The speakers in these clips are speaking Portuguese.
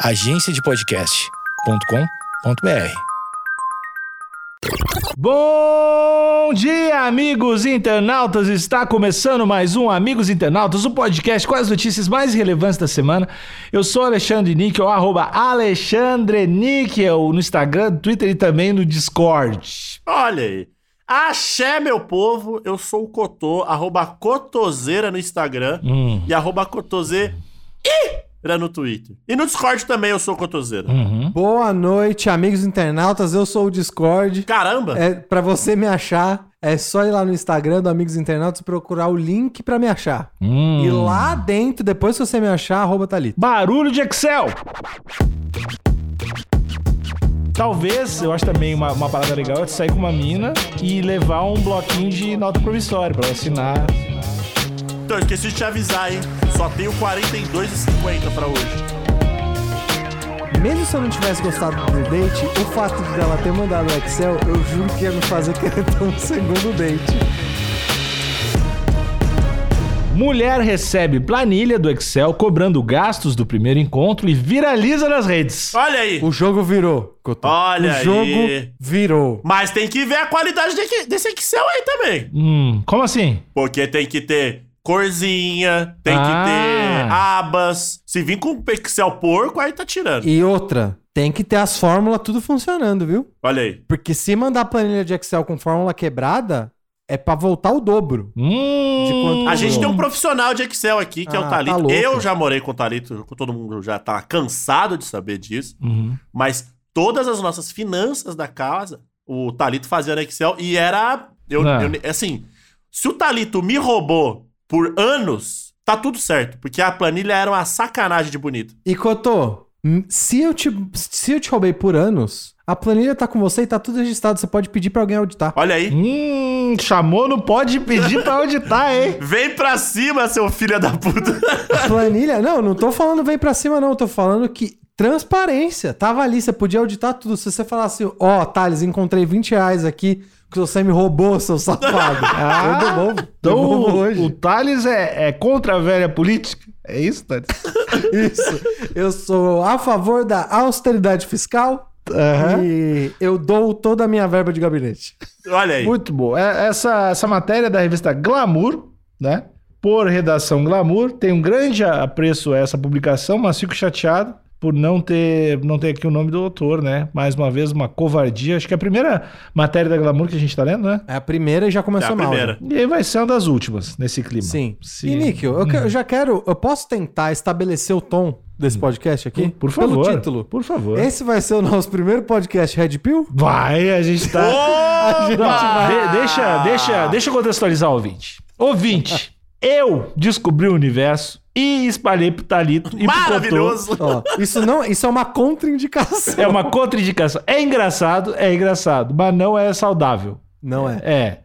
agenciadepodcast.com.br. Bom dia, amigos internautas! Está começando mais um Amigos Internautas, o um podcast com as notícias mais relevantes da semana. Eu sou Alexandre Níquel, arroba Alexandre Níquel no Instagram, no Twitter e também no Discord. Olha aí. Axé, meu povo, eu sou o Cotô, arroba Cotoseira no Instagram Hum. e arroba Cotoseira no Twitter. E no Discord também eu sou o Cotoseira. Uhum. Boa noite, amigos internautas. Eu sou o Discord. Caramba! É, para você me achar, é só ir lá no Instagram do Amigos Internautas e procurar o link pra me achar. Hum. E lá dentro, depois que você me achar, arroba Thalita. Barulho de Excel! Talvez, eu acho também uma, uma parada legal é sair com uma mina e levar um bloquinho de nota promissória pra ela assinar. Então, eu esqueci de te avisar, hein? Só tenho 42,50 pra hoje. Mesmo se eu não tivesse gostado do date, o fato de ela ter mandado o Excel, eu juro que ia me fazer querer ter um segundo date. Mulher recebe planilha do Excel cobrando gastos do primeiro encontro e viraliza nas redes. Olha aí! O jogo virou. Cotô. Olha o aí. jogo virou. Mas tem que ver a qualidade de- desse Excel aí também. Hum, como assim? Porque tem que ter corzinha, tem Ah. que ter abas. Se vir com Excel porco, aí tá tirando. E outra, tem que ter as fórmulas tudo funcionando, viu? Olha aí. Porque se mandar planilha de Excel com fórmula quebrada, é pra voltar o dobro. Hum, A gente tem um profissional de Excel aqui, que é Ah, o tá Talito. louco. eu já morei com o Talito, todo mundo já tá cansado de saber disso. Uhum. Mas todas as nossas finanças da casa, o Talito fazia no Excel e era. Eu, Não. eu- assim, se o Talito me roubou por anos, tá tudo certo. Porque a planilha era uma sacanagem de bonita. E Cotô, se eu te, se eu te roubei por anos, a planilha tá com você e tá tudo registrado. Você pode pedir pra alguém auditar. Olha aí. Hum, chamou, não pode pedir pra onde tá, hein? Vem pra cima, seu filho da puta. Planilha, não, não tô falando vem pra cima, não. Tô falando que transparência. Tava ali, você podia auditar tudo. Se você falasse, ó, Thales, encontrei 20 reais aqui que você me roubou, seu safado. Ah, eu devolvo. Então devolvo o, hoje. o Thales é, é contra a velha política? É isso, Thales? Isso. Eu sou a favor da austeridade fiscal Aham. e eu dou toda a minha verba de gabinete. Olha aí. Muito bom. É- Essa, essa matéria é da revista Glamour, né? Por redação Glamour. Tem um grande apreço a essa publicação, mas fico chateado por não ter, não ter aqui o nome do autor, né? Mais uma vez, uma covardia. Acho que é a primeira matéria da Glamour que a gente tá lendo, né? É a primeira e já É começou a mal. primeira. né? E aí vai ser uma das últimas nesse clima. Sim. Sim. E, Níquel, eu, eu já quero. Eu posso tentar estabelecer o tom desse podcast aqui? Por favor. Pelo título. Por favor. Esse vai ser o nosso primeiro podcast Red Pill? Vai, a gente tá. Opa! Não, de- deixa, deixa, deixa eu contextualizar o ouvinte. Ouvinte, eu descobri o universo e espalhei pro Talito e pro Cotô. Maravilhoso. Ó, isso não, isso é uma contraindicação. É uma contraindicação. É engraçado, é engraçado, mas não é saudável. Não é. É.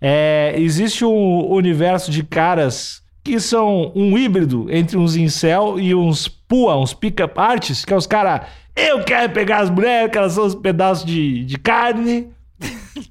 É, existe um universo de caras que são um híbrido entre uns incel e uns pua, uns pick-up artists, que é os caras. Eu quero pegar as mulheres, que elas são os pedaços de, de carne.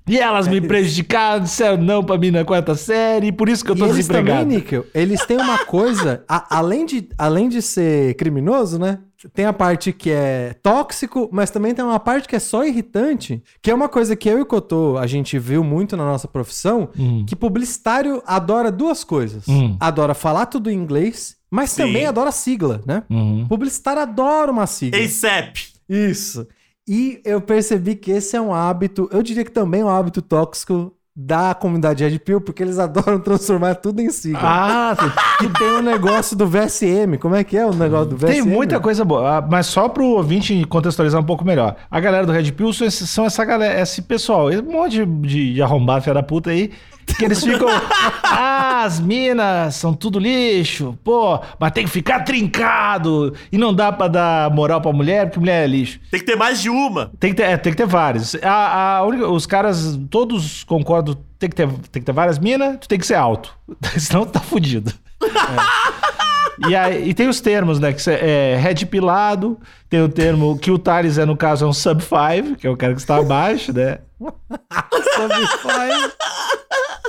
E elas me prejudicaram, disseram não pra mim na quarta série, e por isso que eu E tô eles também, desempregado. Níquel, eles têm uma coisa, a- além, de, além de ser criminoso, né? Tem a parte que é tóxico, mas também tem uma parte que é só irritante, que é uma coisa que eu e o Cotô, a gente viu muito na nossa profissão, Hum. que publicitário adora duas coisas. Hum. Adora falar tudo em inglês, mas Sim. também adora sigla, né? Uhum. Publicitário adora uma sigla. ASAP. Isso. E eu percebi que esse é um hábito, eu diria que também é um hábito tóxico da comunidade Red Pill, porque eles adoram transformar tudo em sigla. Ah, tem- Que tem o negócio do VSM. Como é que é o negócio do VSM? Tem muita coisa boa, ah, mas só pro ouvinte contextualizar um pouco melhor. A galera do Red Pill são, esses- são essa galera, esse pessoal, esse monte de, de arrombado, filha da puta aí, que eles ficam. ah, as minas são tudo lixo, pô, mas tem que ficar trincado. E não dá pra dar moral pra mulher, porque mulher é lixo. Tem que ter mais de uma. Tem que ter, é, tem que ter vários. A, a os caras, todos concordam, tem que ter, tem que ter várias minas, tu tem que ser alto. Senão tu tá fudido. É. E, aí, e tem os termos, né? Que cê- é red pilado, tem o termo que o Thales é, no caso, é um sub 5, que é o cara que está abaixo, né?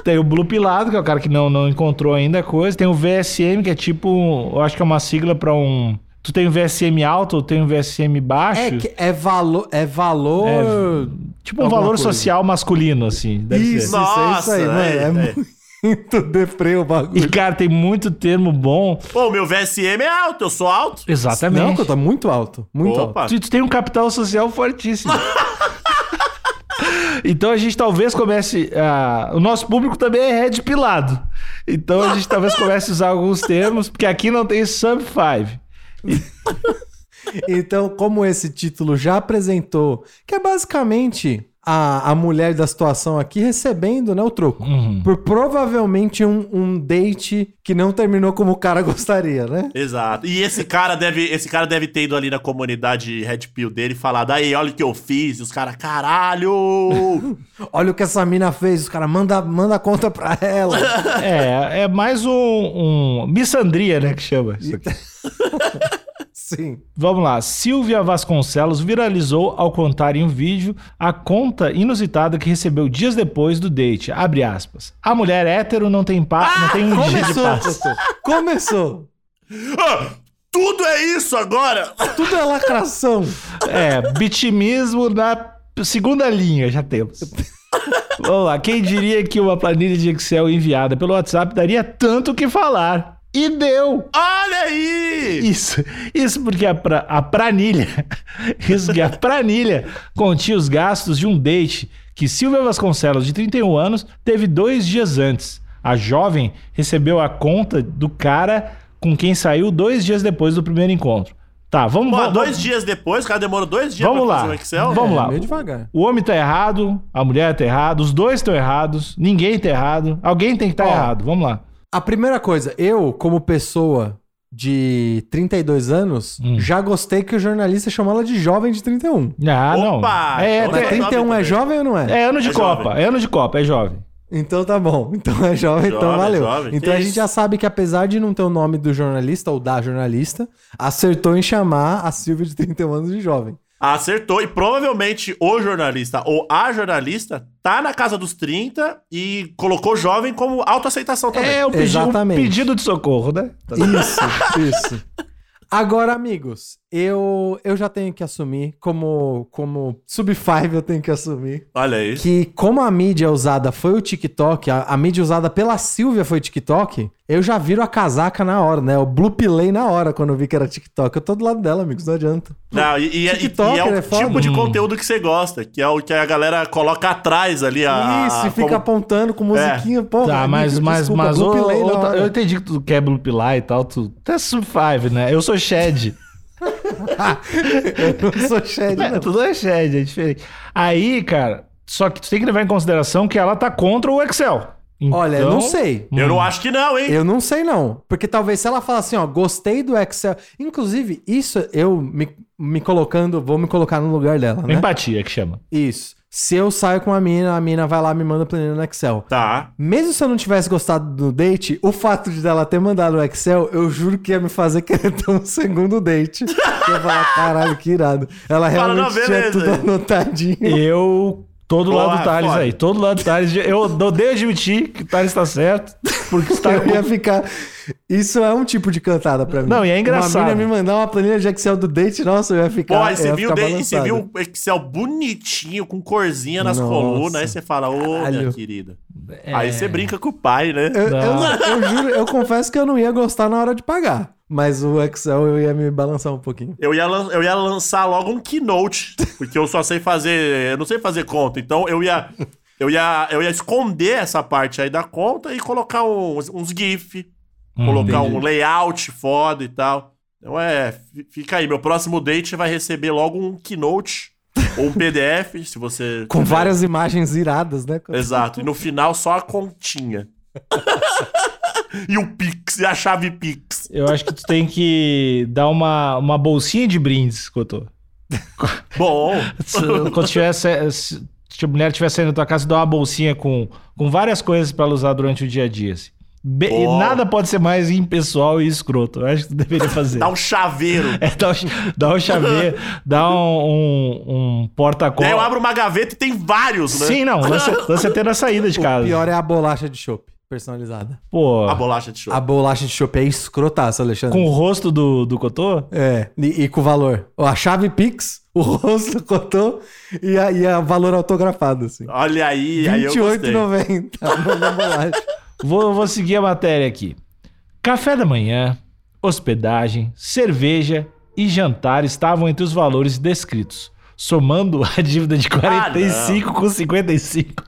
Tem o Blue Pilado, que é o cara que não, não encontrou ainda a coisa. Tem o VSM, que é tipo, eu acho que é uma sigla pra um tu tem um VSM alto ou tem um VSM baixo. É, é valor. É valor. Tipo um valor coisa. social masculino, assim. deve ser. Isso, é isso aí, é, É, é. muito deprê o E, bagulho. cara, tem muito termo bom. Pô, o meu VSM é alto, eu sou alto. Não, Exatamente. que eu tô muito alto. Muito alto. Opa. Tu, tu tem um capital social fortíssimo. então a gente talvez comece. a- o nosso público também é red pilado. Então a gente talvez comece a usar alguns termos, porque aqui não tem sub 5. Então, como esse título já apresentou, que é basicamente a, a mulher da situação aqui recebendo né, o troco. Uhum. Por provavelmente um, um date que não terminou como o cara gostaria, né? Exato. E esse cara deve, esse cara deve ter ido ali na comunidade Red Pill dele e falado: aí, olha o que eu fiz. E os caras, caralho! Olha o que essa mina fez, os caras manda, manda a conta pra ela. É, é mais um, um. Missandria, né? Que chama isso aqui. Sim. Vamos lá. Silvia Vasconcelos viralizou ao contar em um vídeo a conta inusitada que recebeu dias depois do date. Abre aspas. A mulher hétero não tem, pa... não tem um dia de Começou, paz. Totô. Começou. Ah, tudo é isso agora! Tudo é lacração. É, vitimismo na segunda linha, já temos. Vamos lá. Quem diria que uma planilha de Excel enviada pelo WhatsApp daria tanto o que falar? E deu! Olha aí! Isso, isso porque a, pra, a planilha, isso que a planilha continha os gastos de um date que Silvia Vasconcelos, de 31 anos, teve dois dias antes. A jovem recebeu a conta do cara com quem saiu dois dias depois do primeiro encontro. Tá, vamos, Pô, vamos dois dias depois, o cara demorou dois dias Vamos pra lá. fazer o Excel. Vamos É, lá. Meio devagar. O homem tá errado, a mulher tá errado, os dois estão errados, ninguém tá errado, alguém tem que estar Ó. errado. Vamos lá. A primeira coisa, eu, como pessoa de 32 anos, Hum. já gostei que o jornalista chamou ela de jovem de 31. Ah, Opa! não. É, Então Mas é é, 31 é jovem ou não é? é ano de É Copa, jovem. é ano de Copa, é jovem. Então tá bom. Então é jovem, então Jovem, valeu. jovem, então que a gente isso. já sabe que apesar de não ter o nome do jornalista ou da jornalista, acertou em chamar a Silvia de 31 anos de jovem. Acertou. E provavelmente o jornalista ou a jornalista tá na casa dos 30 e colocou jovem como autoaceitação também. É o pedi- um Exatamente. pedido de socorro, né? Isso, isso. Agora, amigos, eu, eu já tenho que assumir, como, como sub-5 eu tenho que assumir, Olha aí. que como a mídia usada foi o TikTok, a, a mídia usada pela Silvia foi o TikTok, eu já viro a casaca na hora, né? Eu blupilei na hora quando eu vi que era TikTok. Eu tô do lado dela, amigos, não adianta. Não, e, e- e- e é o é foda. tipo de Hum. conteúdo que você gosta, que é o que a galera coloca atrás ali. A, Isso, e a- fica como- apontando com musiquinha, pô. Tá, mas, mas, mas ô, ô, tá- eu entendi que tu quer blupilar e tal, tu, tu é sub-5, né? Eu sou shed. eu não sou shed, É, não. tudo é shed, é diferente. Aí, cara, só que tu tem que levar em consideração que ela tá contra o Excel. Olha, eu Então- não sei. Eu não acho que não, hein? Eu não sei, não. Porque talvez se ela falar assim, ó, gostei do Excel. Inclusive, isso eu me, me colocando, vou me colocar no lugar dela, né? Empatia que chama. Isso. Se eu saio com a mina, a mina vai lá e me manda planilha no Excel. Tá. Mesmo se eu não tivesse gostado do date, o fato de dela ter mandado o Excel, eu juro que ia me fazer querer ter um segundo date. eu ia falar, caralho, que irado. Ela Fala, realmente não, tinha tudo anotadinho. Eu tô do lado Porra, do Thales aí. Tô do lado do Thales. Eu odeio admitir que o Thales tá certo. Porque está Eu ia ficar. Isso é um tipo de cantada pra mim. Não, e é engraçado. Uma mina me mandar uma planilha de Excel do date, nossa, eu ia ficar. Pô, e eu você ia viu, de- você viu o Excel bonitinho, com corzinha nas Nossa. colunas, aí você fala, ô, minha Caralho. querida. Aí você brinca com o pai, né? Eu, eu, eu juro, eu confesso que eu não ia gostar na hora de pagar. Mas o Excel eu ia me balançar um pouquinho. Eu ia, lan- eu ia lançar logo um keynote, porque eu só sei fazer. Eu não sei fazer conta. Então eu ia. Eu ia, eu ia esconder essa parte aí da conta e colocar uns, uns GIF, colocar um layout foda e tal. Então é, fi- fica aí. Meu próximo date vai receber logo um keynote ou um PDF, se você. Com tiver. várias imagens iradas, né? Exato. E no final só a continha. e o Pix, e a chave Pix. Eu acho que tu tem que dar uma, uma bolsinha de brindes, Cotô. Bom. Se- Quando tiver, se, a mulher estiver saindo da tua casa, dá uma bolsinha com, com várias coisas pra ela usar durante o dia a dia. assim. Be- e Bom. nada pode ser mais impessoal e escroto. Eu acho que tu deveria fazer. Dá um chaveiro. É, dá, um, dá um chaveiro, dá um, um, um aí eu porta-cola. abro uma gaveta e tem vários, né? Sim, não. Lança, lança até na saída de O casa. pior é a bolacha de chopp. personalizada. Pô, A bolacha de show. A bolacha de chopp é escrotaça, Alexandre. com o rosto do, do Cotô? É, e, e com o valor. A chave Pix, o rosto cotou e a, e a valor autografado, assim. Olha aí, aí eu gostei. R$28,90 na bolacha. Vou, vou seguir a matéria aqui. Café da manhã, hospedagem, cerveja e jantar estavam entre os valores descritos, somando a dívida de 45 com 55.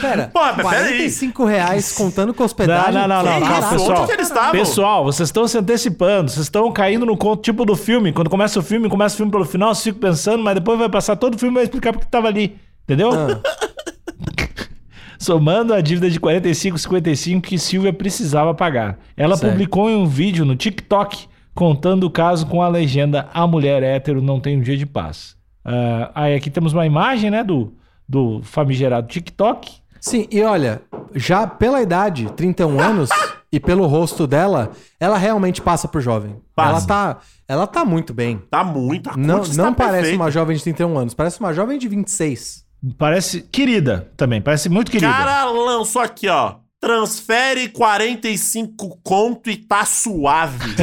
Pera, Pô, mas peraí. 45 reais contando com Não, hospedagem? não, não, não, Que calma, isso? pessoal. Que eles estavam? Pessoal, vocês estão se antecipando, vocês estão caindo no conto tipo do filme. Quando começa o filme, começa o filme pelo final, vocês ficam pensando, mas depois vai passar todo o filme e vai explicar porque tava ali. Entendeu? Ah. Somando a dívida de 45,55 que Silvia precisava pagar. Ela Certo. publicou em um vídeo no TikTok contando o caso com a legenda A mulher hétero não tem um dia de paz. Ah, aí aqui temos uma imagem, né, do, do famigerado TikTok. Sim, e olha, já pela idade, 31 anos, e pelo rosto dela, ela realmente passa por jovem. Passa. Ela tá, ela tá muito bem. Tá muito, a Não, não tá parece perfeita. uma jovem de 31 anos, parece uma jovem de 26. Parece querida também, parece muito querida. cara lançou aqui, ó. Transfere 45 conto e tá suave.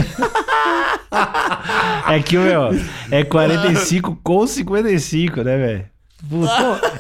É que, meu, é 45 com 55, né, velho? Pô,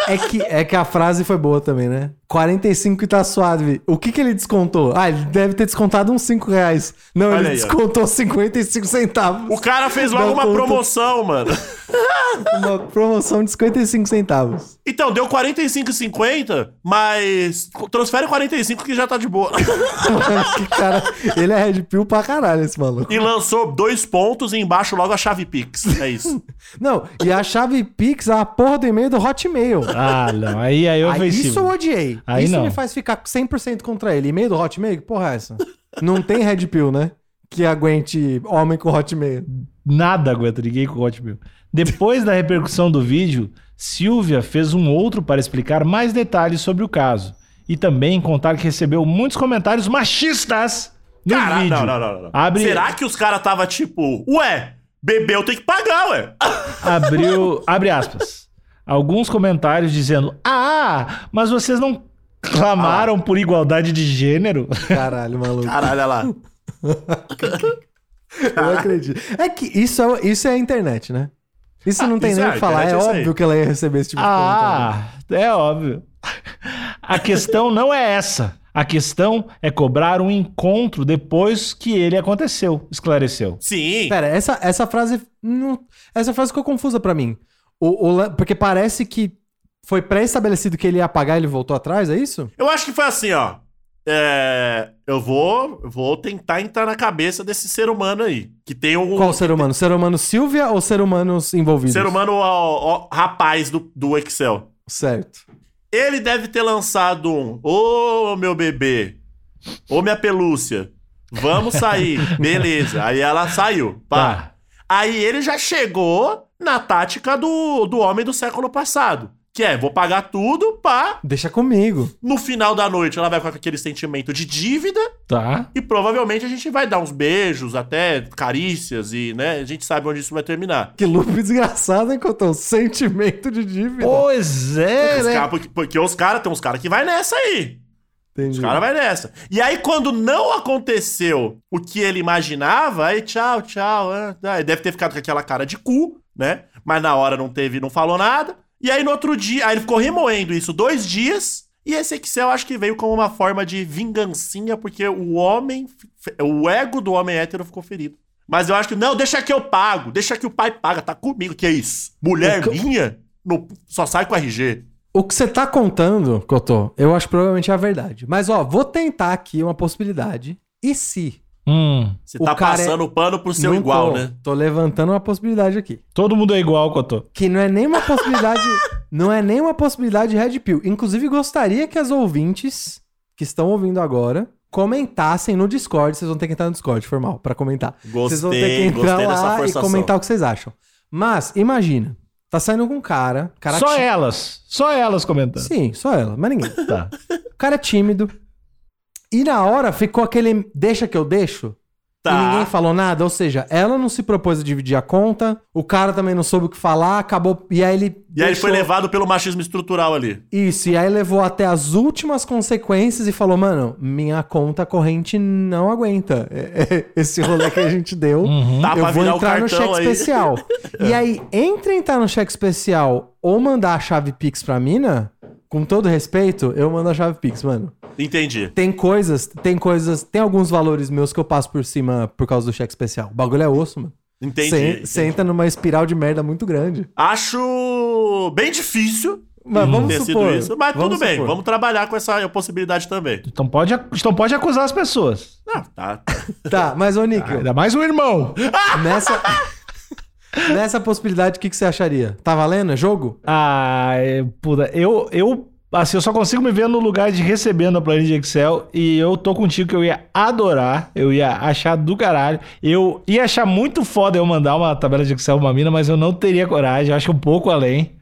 é que, é que a frase foi boa também, né? 45 e tá suave. O que que ele descontou? Ah, ele deve ter descontado uns 5 reais. Não, Olha ele aí, ó. descontou 55 centavos. O cara fez logo Não uma conta. promoção, mano. Uma promoção de 55 centavos. Então, deu 45,50, mas transfere 45 que já tá de boa. que cara, ele é Red Pill pra caralho, esse maluco. E lançou dois pontos e embaixo logo a chave Pix. É isso. Não, e a chave Pix, a porra do e-mail do Hotmail. Ah, não. Aí, aí é Aí, ofensivo. isso eu odiei. Aí isso não. me faz ficar 100% contra ele. E-mail do Hotmail? Que porra é essa? Não tem Red Pill, né? Que aguente homem com Hotmail. Nada aguenta ninguém com Hotmail. Depois da repercussão do vídeo, Silvia fez um outro para explicar mais detalhes sobre o caso. E também contar que recebeu muitos comentários machistas no Caralho, vídeo. não, não, não, não. Abre, Será que os caras tava tipo, ué, bebeu tem que pagar, ué. Abriu, abre aspas. Alguns comentários dizendo: Ah, mas vocês não clamaram por igualdade de gênero? Caralho, maluco. Caralho, olha lá. Eu acredito. É que isso é, isso é a internet, né? Isso não tem isso nem é o que a falar. É é óbvio que ela ia receber esse tipo de comentário. Ah, é óbvio. A questão não é essa. A questão é cobrar um encontro depois que ele aconteceu, esclareceu. Sim. Pera, essa, essa frase. não- essa frase ficou confusa pra mim. O, o porque parece que foi pré-estabelecido que ele ia pagar e ele voltou atrás, é isso? Eu acho que foi assim, ó. É, eu vou, vou tentar entrar na cabeça desse ser humano aí. Que tem um. Qual ser humano? Ser humano Silvia ou ser humanos envolvidos? Ser humano, ó, ó, rapaz do, do Excel. Certo. Ele deve ter lançado um. Ô, meu bebê. Ô, minha pelúcia. Vamos sair. Beleza. Aí ela saiu. Pá. Tá. Aí ele já chegou na tática do, do homem do século passado. Que é, vou pagar tudo, pá. Deixa comigo. No final da noite ela vai com aquele sentimento de dívida. Tá. E provavelmente a gente vai dar uns beijos, até carícias e, né? A gente sabe onde isso vai terminar. Que loop desgraçado, hein, Cotão? Sentimento de dívida. Pois é, né? cara- porque, porque os caras, tem uns caras que vai nessa aí. Entendi. Os caras vai nessa. E aí, quando não aconteceu o que ele imaginava, aí tchau, tchau. ah, Ele deve ter ficado com aquela cara de cu, né? Mas na hora não teve, não falou nada. E aí, no outro dia, aí ele ficou remoendo isso dois dias. E esse Excel acho que veio como uma forma de vingancinha, porque o homem, o ego do homem hétero ficou ferido. Mas eu acho que, não, deixa que eu pago, deixa que o pai paga, tá comigo, que é isso? Mulher que minha não, só sai com RG. O que você tá contando, Cotô, eu acho que provavelmente é a verdade. Mas, ó, vou tentar aqui uma possibilidade. E se? Hum, Você O tá cara é- passando pano pro seu Não igual, tô, né? Tô levantando uma possibilidade aqui. todo mundo é igual, Cotô. Que não é nem uma possibilidade. não é nem uma possibilidade de Red Pill. Inclusive, gostaria que as ouvintes que estão ouvindo agora comentassem no Discord. Vocês vão ter que entrar no Discord, formal, pra comentar. vocês vão ter que Gostei, entrar gostei lá e comentar o que vocês acham. Mas, imagina. Tá saindo com um cara. cara Só ti- elas. Só elas comentando. Sim, só ela, mas ninguém. Tá. O cara é tímido. E na hora ficou aquele deixa que eu deixo. Tá. e ninguém falou nada. Ou seja, ela não se propôs a dividir a conta, o cara também não soube o que falar, acabou. E aí ele. E aí ele foi deixou- levado pelo machismo estrutural ali. Isso, e aí levou até as últimas consequências e falou, mano, minha conta corrente não aguenta esse rolê que a gente deu. Tá eu vou entrar no cheque aí. especial. e aí, entre entrar no cheque especial ou mandar a chave Pix pra mina, com todo respeito, eu mando a chave Pix, mano. Entendi. Tem coisas, tem coisas, tem alguns valores meus que eu passo por cima por causa do cheque especial. O bagulho é osso, mano. Entendi. Você entendi. entra numa espiral de merda muito grande. Acho bem difícil Mas vamos ter supor. sido isso. Mas vamos tudo bem, supor. vamos trabalhar com essa possibilidade também. Então pode, então pode acusar as pessoas. Não, tá. Tá, mas ô Níquel, Ainda mais o irmão. Nessa, nessa possibilidade, o que, que você acharia? Tá valendo? É jogo? Ah, é, puta, eu, eu, assim, eu só consigo me ver no lugar de recebendo a planilha de Excel e eu tô contigo que eu ia adorar, eu ia achar do caralho. Eu ia achar muito foda eu mandar uma tabela de Excel pra uma mina, mas eu não teria coragem, eu acho um pouco além.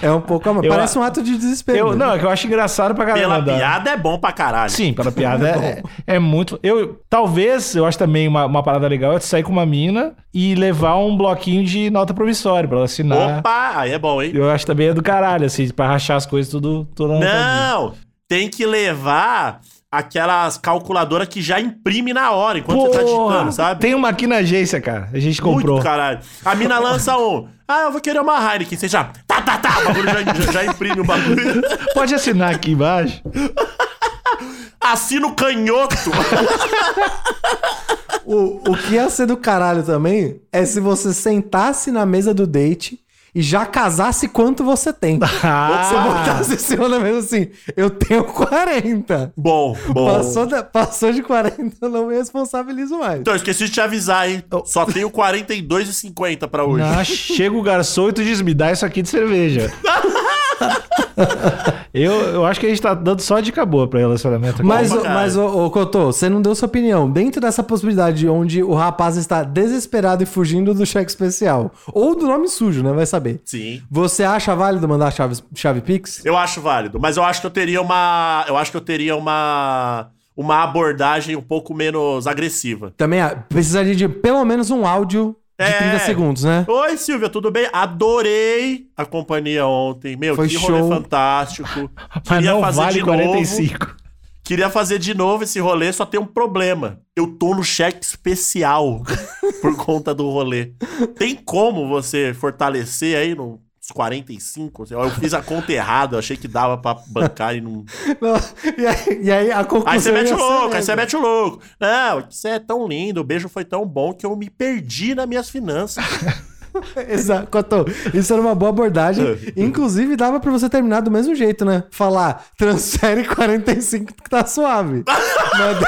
É um pouco. Eu- parece um ato de desespero. Eu, não, é que eu acho engraçado pra caralho Pela piada é bom pra caralho. Sim, pela piada é, é muito. Eu talvez, eu acho também uma, uma parada legal é sair com uma mina e levar um bloquinho de nota promissória pra ela assinar. Opa, aí é bom, hein? Eu acho também é do caralho, assim, pra rachar as coisas tudo, tudo. Não, tem que levar aquelas calculadoras que já imprime na hora, enquanto você tá Porra, digitando, sabe? Tem uma aqui na agência, cara. A gente comprou. Muito caralho. A mina lança um. Ah, eu vou querer uma Heineken. Você já. Tá, tá, tá. O bagulho já, já, já imprime o bagulho. Pode assinar aqui embaixo. Assina o canhoto. O, o que ia ser do caralho também é se você sentasse na mesa do date e já casasse quanto você tem. Ah. Você botasse em cima da mesa assim, eu tenho 40. bom, bom. Passou, da- passou de 40, eu não me responsabilizo mais. Então, eu esqueci de te avisar, hein? Só tenho 42,50 pra hoje. Ah, chega o garçom e tu diz, me dá isso aqui de cerveja. eu, eu acho que a gente tá dando só dica boa pra relacionamento. Mas, mas ô, ô, Cotô, você não deu sua opinião. Dentro dessa possibilidade onde o rapaz está desesperado e fugindo do cheque especial, ou do nome sujo, né? Vai saber. Sim. Você acha válido mandar chave, chave Pix? Eu acho válido, mas eu acho que eu teria uma. Eu acho que eu teria uma. Uma abordagem um pouco menos agressiva. Também precisaria de pelo menos um áudio de É. 30 segundos, né? Oi, Silvia, tudo bem? Adorei a companhia ontem. Meu, Foi que rolê show. fantástico. Mas não vale de novo. 45. Queria fazer de novo esse rolê, só tem um problema. Eu tô no cheque especial por conta do rolê. Tem como você fortalecer aí nos 45? Assim, Eu fiz a conta errada, eu achei que dava pra bancar e não. Não, e, aí, e aí a conclusão Aí você mete o louco, aí você mete o louco. Não, você é tão lindo, o beijo foi tão bom que eu me perdi nas minhas finanças. Exato, Cotô, isso era uma boa abordagem. Inclusive, dava pra você terminar do mesmo jeito, né? Falar, transfere 45 que tá suave. mas, de-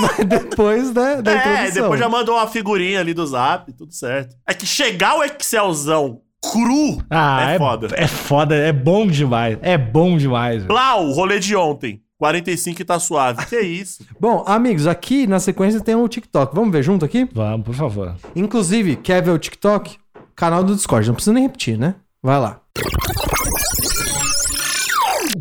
mas depois né, da É, introdução. depois já mandou uma figurinha ali do zap, tudo certo. É que chegar o Excelzão cru Ah, é, foda. É foda, é bom demais. É bom demais. velho. Blau, rolê de ontem. 45 e tá suave. Que isso? Bom, amigos, aqui na sequência tem o TikTok. Vamos ver junto aqui? Vamos, por favor. Inclusive, quer ver o TikTok? Canal do Discord. Não precisa nem repetir, né? Vai lá.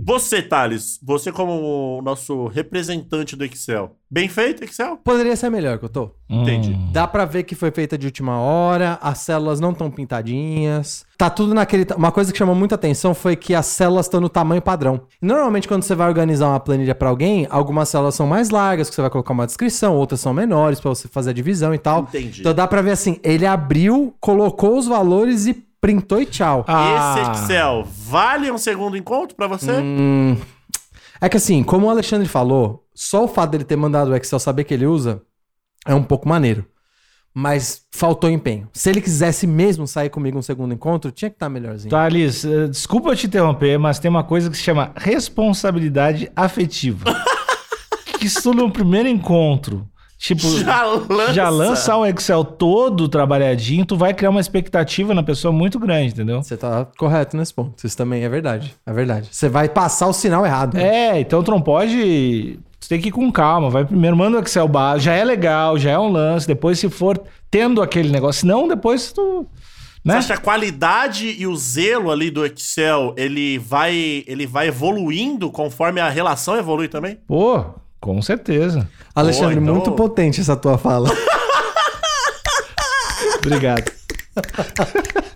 Você, Thales, você como o nosso representante do Excel. Bem feito, Excel? Poderia ser melhor, que eu tô. Entendi. Hum. Dá pra ver que foi feita de última hora, as células não estão pintadinhas. Tá tudo naquele. Uma coisa que chamou muita atenção foi que as células estão no tamanho padrão. Normalmente, quando você vai organizar uma planilha pra alguém, algumas células são mais largas, que você vai colocar uma descrição, outras são menores pra você fazer a divisão e tal. Entendi. Então dá pra ver assim: ele abriu, colocou os valores e printou e tchau. Ah. Esse Excel vale um segundo encontro pra você? Hum, é que assim, como o Alexandre falou, só o fato dele ter mandado o Excel saber que ele usa é um pouco maneiro. Mas faltou empenho. Se ele quisesse mesmo sair comigo um segundo encontro, tinha que estar melhorzinho. Thales, eh, desculpa te interromper, mas tem uma coisa que se chama responsabilidade afetiva. que isso no primeiro encontro, tipo, Já lança. já lança um Excel todo trabalhadinho, tu vai criar uma expectativa na pessoa muito grande, entendeu? Você tá correto nesse ponto. Isso também é verdade. É verdade. Você vai passar o sinal errado. É, então tu não pode. Tu tem que ir com calma. Vai primeiro, manda o Excel base. Já é legal, já é um lance. Depois, se for tendo aquele negócio. Senão, depois tu. Você Né? acha que a qualidade e o zelo ali do Excel, ele vai, ele vai evoluindo conforme a relação evolui também? Pô, Com certeza. Alexandre, Pô, então- muito potente essa tua fala. Obrigado.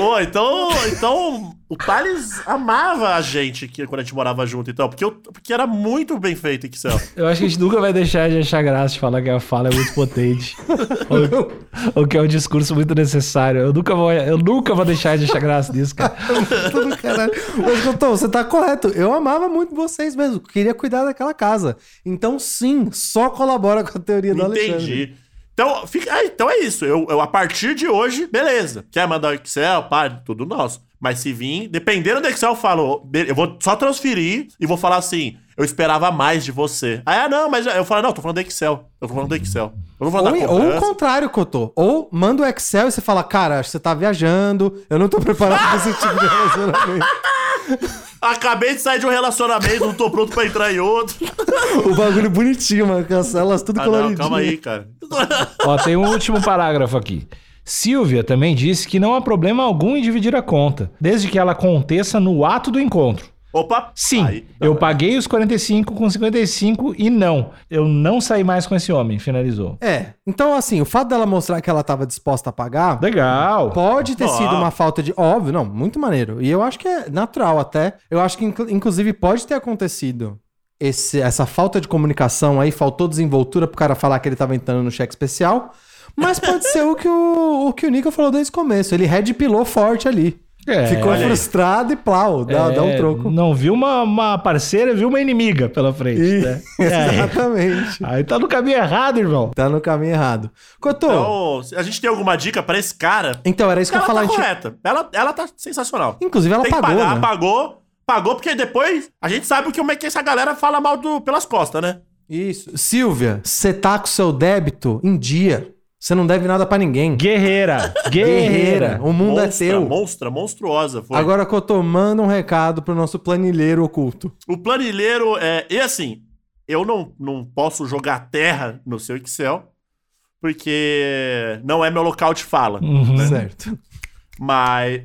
Pô, então, então o Thales amava a gente que, quando a gente morava junto, então, porque, eu, porque era muito bem feito Excel. Eu acho que a gente nunca vai deixar de achar graça de falar que a fala é muito potente. ou, ou que é um discurso muito necessário. Eu nunca vou, eu nunca vou deixar de achar graça nisso, cara. Caralho. Mas, você tá correto. Eu amava muito vocês mesmo. Queria cuidar daquela casa. Então, sim, só colabora com a teoria do Alexandre. Entendi. Então, fica, ah, então é isso. Eu, eu, a partir de hoje, beleza. Quer mandar o Excel? Pá, tudo nosso. Mas se vir, dependendo do Excel, eu falo, eu vou só transferir e vou falar assim: eu esperava mais de você. Ah, não, mas eu falo, não, tô falando do Excel. Eu tô falando do Excel. Eu tô falando Ou, da ou o contrário, Cotô. Ou manda o Excel e você fala, cara, acho que você tá viajando, eu não tô preparado pra esse tipo de relacionamento. Acabei de sair de um relacionamento, não tô pronto pra entrar em outro. o bagulho bonitinho, mano, com as celas tudo Ah, não, coloridinho. calma aí, cara. Ó, tem um último parágrafo aqui. Silvia também disse que não há problema algum em dividir a conta, desde que ela aconteça no ato do encontro. Opa! Sim, Aí, eu paguei os 45 com 55 e não, eu não saí mais com esse homem, finalizou. É, então assim, o fato dela mostrar que ela tava disposta a pagar, Legal. pode ter sido uma falta de... Óbvio, não, muito maneiro. E eu acho que é natural até. Eu acho que, inclu- inclusive, pode ter acontecido esse- essa falta de comunicação aí, faltou desenvoltura pro cara falar que ele tava entrando no cheque especial. Mas pode ser o que o, o que o Nico falou desde o começo. Ele red pilou forte ali. É, Ficou aí. frustrado e plau, dá, dá um É, troco. Não viu uma, uma parceira, viu uma inimiga pela frente. Ih, né? É. Exatamente. Aí tá no caminho errado, irmão. Tá no caminho errado. Cotô, então, Então, a gente tem alguma dica pra esse cara? era isso que eu ela ia falar. tá a gente- correta. Ela, ela tá sensacional. Inclusive, ela Tem que pagou, pagar, né? pagou. Pagou, porque depois a gente sabe o que, como é que essa galera fala mal do, pelas costas, né? Isso. Silvia, você tá com seu débito em dia. Você não deve nada pra ninguém. Guerreira. Guerreira. O mundo monstra, é teu. Monstra, monstruosa. Foi. Agora, Cotô, manda um recado pro nosso planilheiro oculto. O planilheiro é. E assim, eu não, não posso jogar terra no seu Excel, porque não é meu local de fala. Uhum. Certo. Mas.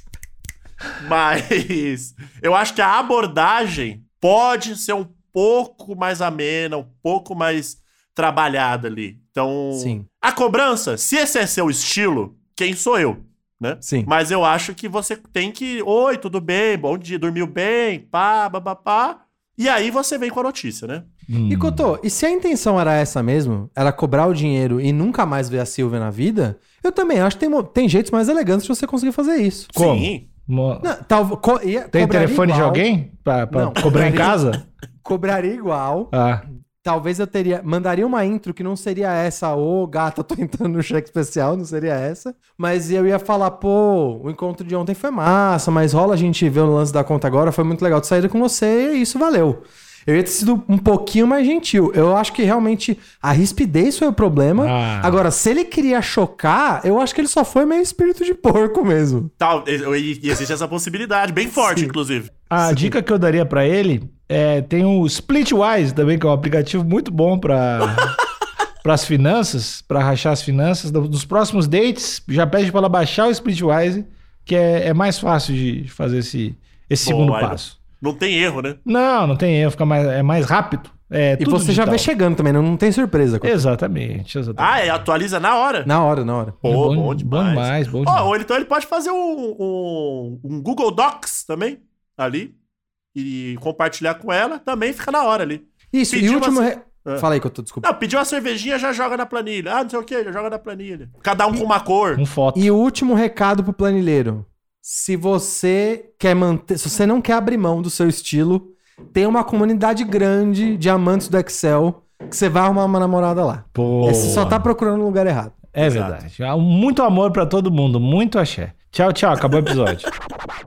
Mas. Eu acho que a abordagem pode ser um pouco mais amena, um pouco mais trabalhada ali. Então. Sim. A cobrança, se esse é seu estilo, quem sou eu? Né? Sim. Mas eu acho que você tem que. Oi, tudo bem? Bom dia, dormiu bem? Pá, pá, pá, pá. E aí você vem com a notícia, né? Hum. E Cotô, e se a intenção era essa mesmo, era cobrar o dinheiro e nunca mais ver a Silvia na vida, eu também acho que tem, tem jeitos mais elegantes de você conseguir fazer isso. Como? Sim. Mo- Não, tal- co- ia- Tem telefone de igual, alguém pra, pra Não, cobrar em cobraria- casa? Cobraria igual. Ah, Talvez eu teria. Mandaria uma intro que não seria essa, ô gata, tô entrando no cheque especial, não seria essa. Mas eu ia falar, pô, o encontro de ontem foi massa, mas rola a gente ver o lance da conta agora, foi muito legal de sair com você e isso valeu. Eu ia ter sido um pouquinho mais gentil. Eu acho que realmente a rispidez foi o problema. Ah. Agora, se ele queria chocar, eu acho que ele só foi meio espírito de porco mesmo. Tal, e, existe essa possibilidade, bem forte, Sim. inclusive. a dica que eu daria pra ele é tem o Splitwise também, que é um aplicativo muito bom para as finanças, pra rachar as finanças. Dos próximos dates, já pede pra ela baixar o Splitwise, que é, é mais fácil de fazer esse, esse Bom, segundo passo. Não tem erro, né? Não, não tem erro, fica mais, é mais rápido. É E tudo você já digital. vai chegando também, não, não tem surpresa. Exatamente, exatamente. Ah, é, atualiza na hora. Na hora, na hora. Pô, É bom, bom- demais. bom demais, bom demais. ou ele- então ele pode fazer um, um, um Google Docs também, ali, e compartilhar com ela, também fica na hora ali. Isso, e o último. uma- re- Ah. Fala aí que eu tô desculpa. Não, pediu uma cervejinha, já joga na planilha. Ah, não sei o que, já joga na planilha. Cada um com uma cor. Um foto. E o último recado pro planilheiro. Se você quer manter. Se você não quer abrir mão do seu estilo, tem uma comunidade grande de amantes do Excel que você vai arrumar uma namorada lá. Pô. Você só tá procurando no lugar errado. É Exato. verdade. Muito amor pra todo mundo, muito axé. Tchau, tchau. Acabou o episódio.